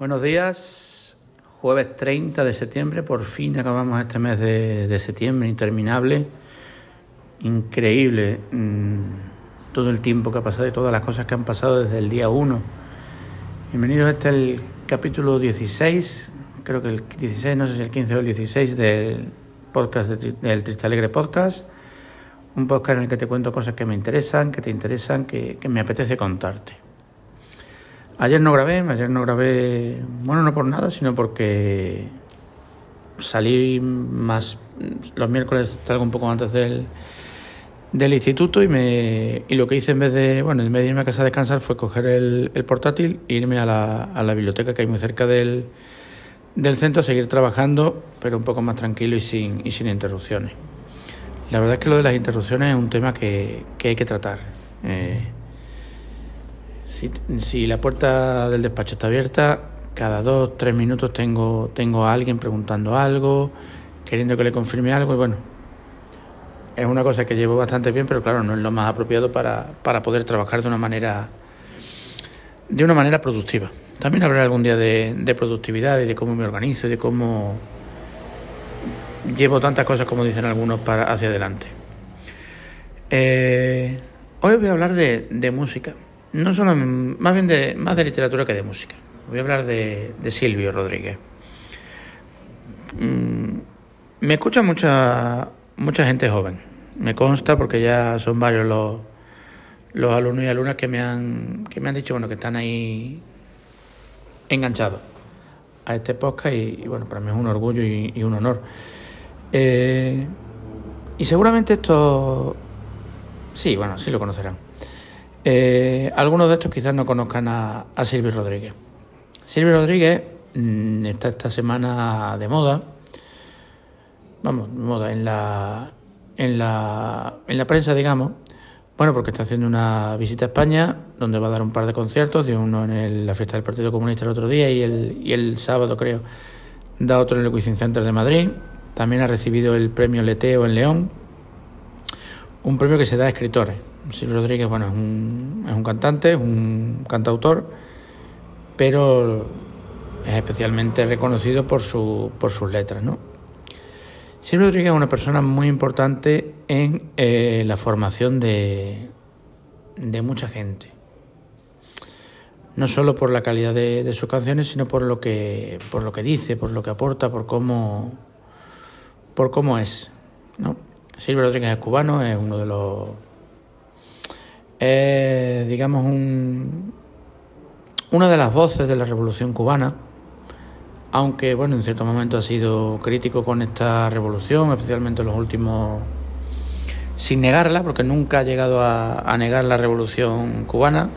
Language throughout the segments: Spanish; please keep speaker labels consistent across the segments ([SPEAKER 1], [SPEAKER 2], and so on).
[SPEAKER 1] Buenos días, jueves 30 de septiembre, por fin acabamos este mes de, septiembre, interminable, increíble mm, todo el tiempo que ha pasado y todas las cosas que han pasado desde el día 1. Bienvenidos. Este el capítulo 16, creo que el 16, no sé si el 15 o el 16 del podcast del Triste Alegre Podcast, un podcast en el que te cuento cosas que me interesan, que te interesan, que me apetece contarte. Ayer no grabé, ayer no grabé, bueno, no por nada, sino porque salí más, los miércoles salgo un poco antes del, del instituto y, me, y lo que hice en vez de, bueno, en vez de irme a casa a descansar fue coger el, portátil e irme a la, a la biblioteca que hay muy cerca del, del centro a seguir trabajando, pero un poco más tranquilo y sin, y sin interrupciones. La verdad es que lo de las interrupciones es un tema que, que hay que tratar. Eh, si, la puerta del despacho está abierta, cada dos, tres minutos tengo, tengo a alguien preguntando algo, queriendo que le confirme algo y bueno, es una cosa que llevo bastante bien, pero claro, no es lo más apropiado para, para poder trabajar de una manera de una manera productiva. También hablaré algún día de, productividad y de cómo me organizo y de cómo llevo tantas cosas como dicen algunos para hacia adelante. Eh, hoy voy a hablar de música no solo, más bien de, más de literatura que de música. Voy a hablar de, de Silvio Rodríguez. Mm, me escucha mucha, mucha gente joven. Me consta porque ya son varios los, los alumnos y alumnas que me han, que me han dicho bueno, que están ahí enganchados a este podcast y, bueno, para mí es un orgullo y, un honor. Eh, y seguramente esto, sí, bueno, sí lo conocerán. Eh, algunos de estos quizás no conozcan a, Silvio Rodríguez. Silvio Rodríguez mm, está esta semana de moda, vamos, moda en la, en la, en la prensa, digamos, bueno, porque está haciendo una visita a España, donde va a dar un par de conciertos, dio uno en la fiesta del Partido Comunista el otro día y el, y el sábado, creo, da otro en el Wizzing Center de Madrid. También ha recibido el premio Leteo en León, un premio que se da a escritores. Silvio Rodríguez, bueno, es un, es un cantante, un cantautor, pero es especialmente reconocido por, su, por sus letras, ¿no? Silvio Rodríguez es una persona muy importante en eh, la formación de, de mucha gente. No solo por la calidad de, de, sus canciones, sino por lo que por lo que dice, por lo que aporta, por cómo por cómo es, ¿no? Silvio Rodríguez es cubano, es uno de los es, digamos, un, una de las voces de la revolución cubana, aunque, bueno, en cierto momento ha sido crítico con esta revolución, especialmente en los últimos, sin negarla, porque nunca ha llegado a, negar la revolución cubana,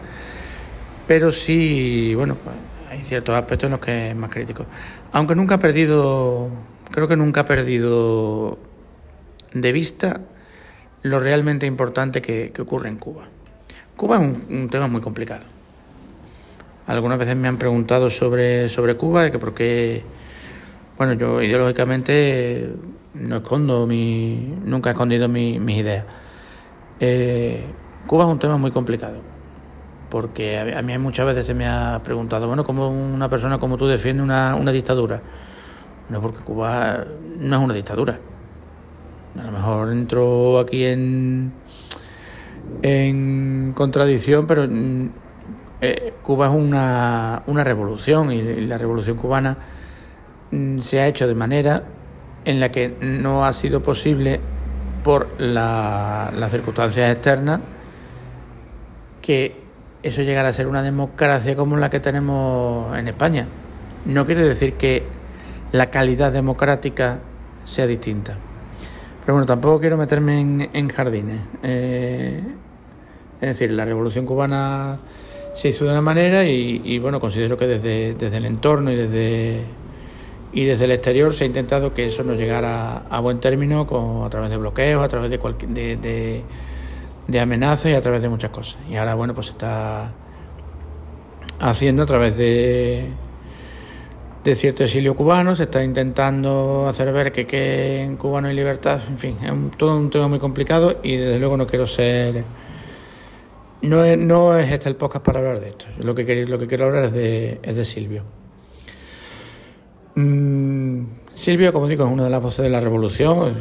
[SPEAKER 1] pero sí, bueno, pues, hay ciertos aspectos en los que es más crítico. Aunque nunca ha perdido, creo que nunca ha perdido de vista lo realmente importante que ocurre en Cuba. Cuba es un, tema muy complicado. Algunas veces me han preguntado sobre, sobre Cuba, que por qué, bueno, yo ideológicamente no escondo mi, nunca he escondido mis ideas. Eh, Cuba es un tema muy complicado, porque a, mí muchas veces se me ha preguntado, bueno, ¿cómo una persona como tú defiende una, una dictadura? No, porque Cuba no es una dictadura. A lo mejor entro aquí en en contradicción, pero mm, eh, Cuba es una, una revolución y la revolución cubana mm, se ha hecho de manera en la que no ha sido posible por las circunstancias externas que eso llegara a ser una democracia como la que tenemos en España. No quiere decir que la calidad democrática sea distinta. Pero bueno, tampoco quiero meterme en, jardines. Eh, es decir, la revolución cubana se hizo de una manera y, bueno, considero que desde, desde el entorno y desde, y desde el exterior se ha intentado que eso no llegara a buen término con, a través de bloqueos, a través de, de, de, amenazas y a través de muchas cosas. Y ahora, bueno, pues se está haciendo a través de de cierto exilio cubano, se está intentando hacer ver que, que en Cuba no hay libertad, en fin, es todo un tema muy complicado y desde luego no quiero ser... No es, no es este el podcast para hablar de esto, lo que, quiero, lo que quiero hablar es de, es de Silvio. Mm, Silvio, como digo, es una de las voces de la revolución,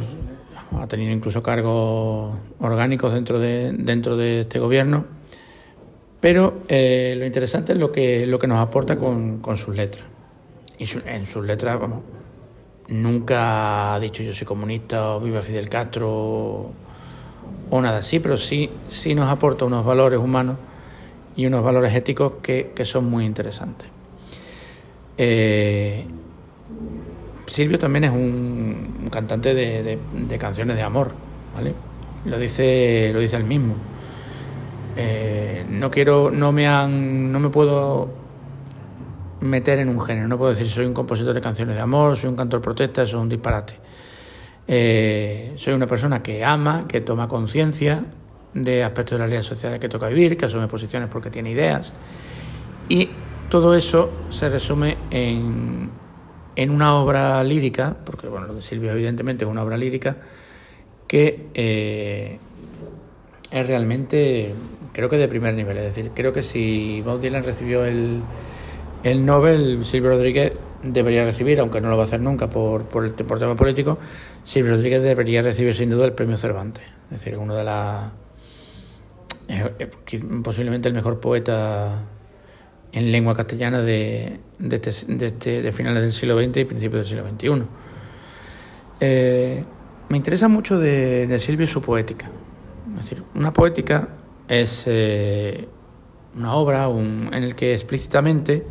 [SPEAKER 1] ha tenido incluso cargos orgánicos dentro de, dentro de este gobierno, pero eh, lo interesante es lo que, lo que nos aporta con, con sus letras. Y en sus letras, vamos, nunca ha dicho yo soy comunista o viva Fidel Castro o, nada así, pero sí, sí nos aporta unos valores humanos y unos valores éticos que, que son muy interesantes. Eh, Silvio también es un, cantante de, canciones de amor, ¿vale? Lo dice, lo dice él mismo. Eh, no quiero, no me han, no me puedo meter en un género, no puedo decir soy un compositor de canciones de amor, soy un cantor protesta, eso es un disparate. Eh, soy una persona que ama, que toma conciencia de aspectos de la realidad social que toca vivir, que asume posiciones porque tiene ideas. Y todo eso se resume en, en una obra lírica, porque bueno, lo de Silvio evidentemente es una obra lírica, que eh, es realmente, creo que de primer nivel. Es decir, creo que si Bob Dylan recibió el, el Nobel, Silvio Rodríguez debería recibir, aunque no lo va a hacer nunca por, por, el, por tema político, Silvio Rodríguez debería recibir sin duda el premio Cervantes. Es decir, uno de las... posiblemente el mejor poeta en lengua castellana de, de, este, de, este, finales del siglo XX y principios del siglo XXI. Eh, me interesa mucho de, Silvio su poética. Es decir, una poética es eh, una obra un, en la que explícitamente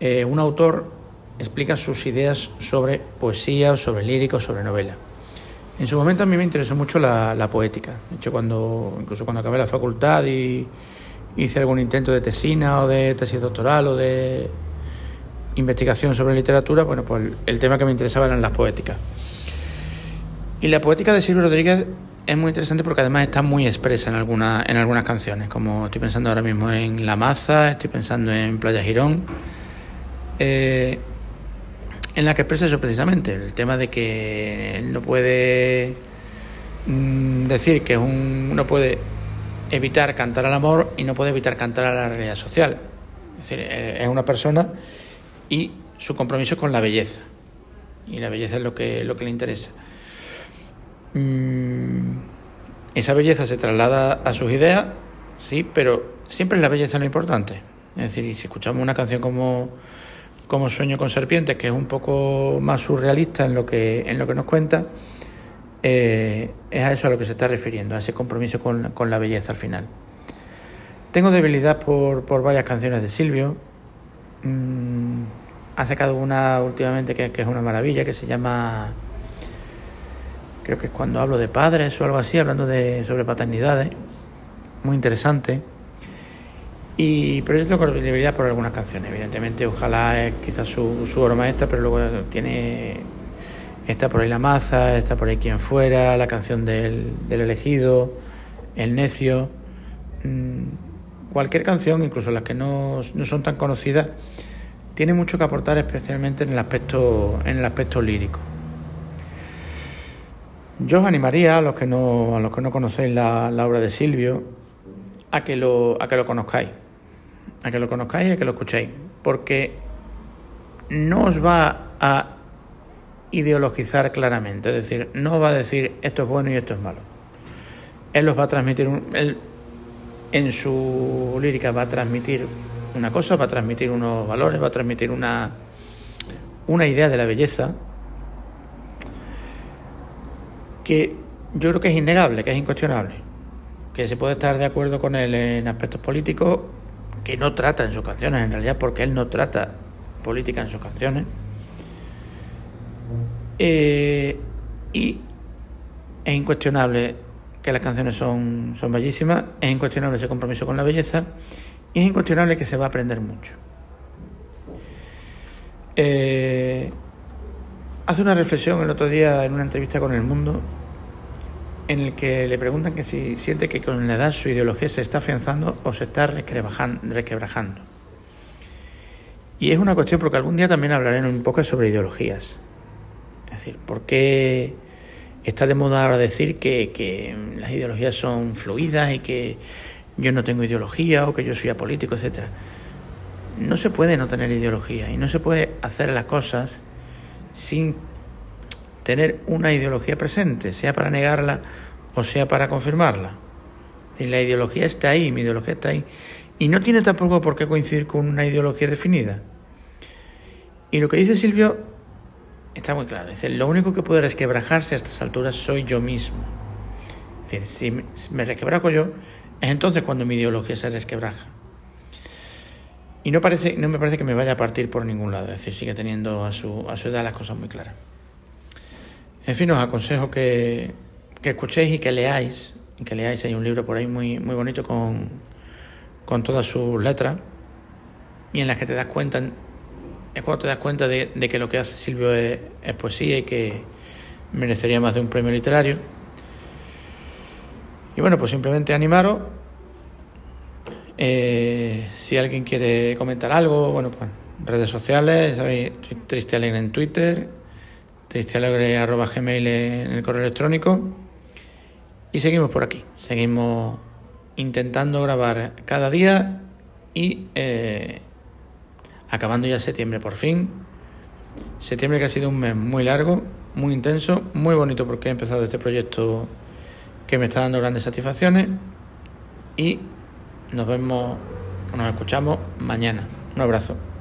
[SPEAKER 1] eh, un autor explica sus ideas sobre poesía, sobre lírica o sobre novela. En su momento a mí me interesó mucho la, poética. De hecho, cuando, incluso cuando acabé la facultad y hice algún intento de tesina o de tesis doctoral o de investigación sobre literatura, bueno, pues el tema que me interesaba eran las poéticas. Y la poética de Silvio Rodríguez es muy interesante porque además está muy expresa en, en algunas canciones, como estoy pensando ahora mismo en La Maza, estoy pensando en Playa Girón, eh, en la que expresa eso precisamente, el tema de que él no puede mm, decir que es un, no puede evitar cantar al amor y no puede evitar cantar a la realidad social. Es decir, eh, es una persona y su compromiso con la belleza. Y la belleza es lo que, lo que le interesa. Mm, esa belleza se traslada a sus ideas, sí, pero siempre es la belleza lo importante. Es decir, si escuchamos una canción como, como Sueño con Serpientes, que es un poco más surrealista en lo que, en lo que nos cuenta, eh, es a eso a lo que se está refiriendo, a ese compromiso con, con la belleza al final. Tengo debilidad por, por varias canciones de Silvio. Mm, ha sacado una últimamente que, que, es una maravilla, que se llama. Creo que es cuando hablo de padres o algo así, hablando de, sobre paternidades. Muy interesante. Y, tengo debilidad por algunas canciones, evidentemente. Ojalá es quizás su, su obra maestra, pero luego tiene Está por ahí La Maza, está por ahí Quien Fuera, la canción del, del elegido, El Necio. Mm, cualquier canción, incluso las que no, no, son tan conocidas, tiene mucho que aportar, especialmente en el aspecto, en el aspecto lírico. Yo os animaría a los que no, a los que no conocéis la, la obra de Silvio a que, lo, a que lo conozcáis. A que lo conozcáis a que lo escuchéis. Porque no os va a ideologizar claramente, es decir, no va a decir esto es bueno y esto es malo. Él los va a transmitir, él en su lírica va a transmitir una cosa, va a transmitir unos valores, va a transmitir una, una idea de la belleza que yo creo que es innegable, que es incuestionable, que se puede estar de acuerdo con él en aspectos políticos que no trata en sus canciones, en realidad porque él no trata política en sus canciones eh, y es incuestionable que las canciones son, son bellísimas, es incuestionable ese compromiso con la belleza y es incuestionable que se va a aprender mucho. Eh, hace una reflexión el otro día en una entrevista con El Mundo en el que le preguntan que si siente que con la edad su ideología se está afianzando o se está requebrajando. Y es una cuestión porque algún día también hablaré un poco sobre ideologías. Es decir, ¿por qué está de moda ahora decir que, que las ideologías son fluidas y que yo no tengo ideología o que yo soy apolítico, etcétera? no se puede no tener ideología y no se puede hacer las cosas sin tener una ideología presente, sea para negarla o sea para confirmarla. Si la ideología está ahí, mi ideología está ahí, y no tiene tampoco por qué coincidir con una ideología definida. Y lo que dice Silvio está muy claro. Dice, lo único que puede resquebrajarse a estas alturas soy yo mismo. Es decir, si me resquebrajo yo, es entonces cuando mi ideología se resquebraja. Y no, parece, no me parece que me vaya a partir por ningún lado, es decir, sigue teniendo a su, a su edad las cosas muy claras. En fin, os aconsejo que, que escuchéis y que leáis, y que leáis, hay un libro por ahí muy, muy bonito con, con todas sus letras, y en las que te das cuenta, es cuando te das cuenta de, de que lo que hace Silvio es, es poesía y que merecería más de un premio literario. Y bueno, pues simplemente animaros. Eh, si alguien quiere comentar algo, bueno, pues redes sociales, sabéis, Triste en Twitter, tristealegre.gmail en el correo electrónico. Y seguimos por aquí, seguimos intentando grabar cada día y eh, acabando ya septiembre por fin. Septiembre que ha sido un mes muy largo, muy intenso, muy bonito porque he empezado este proyecto que me está dando grandes satisfacciones y nos vemos, nos escuchamos mañana. Un abrazo.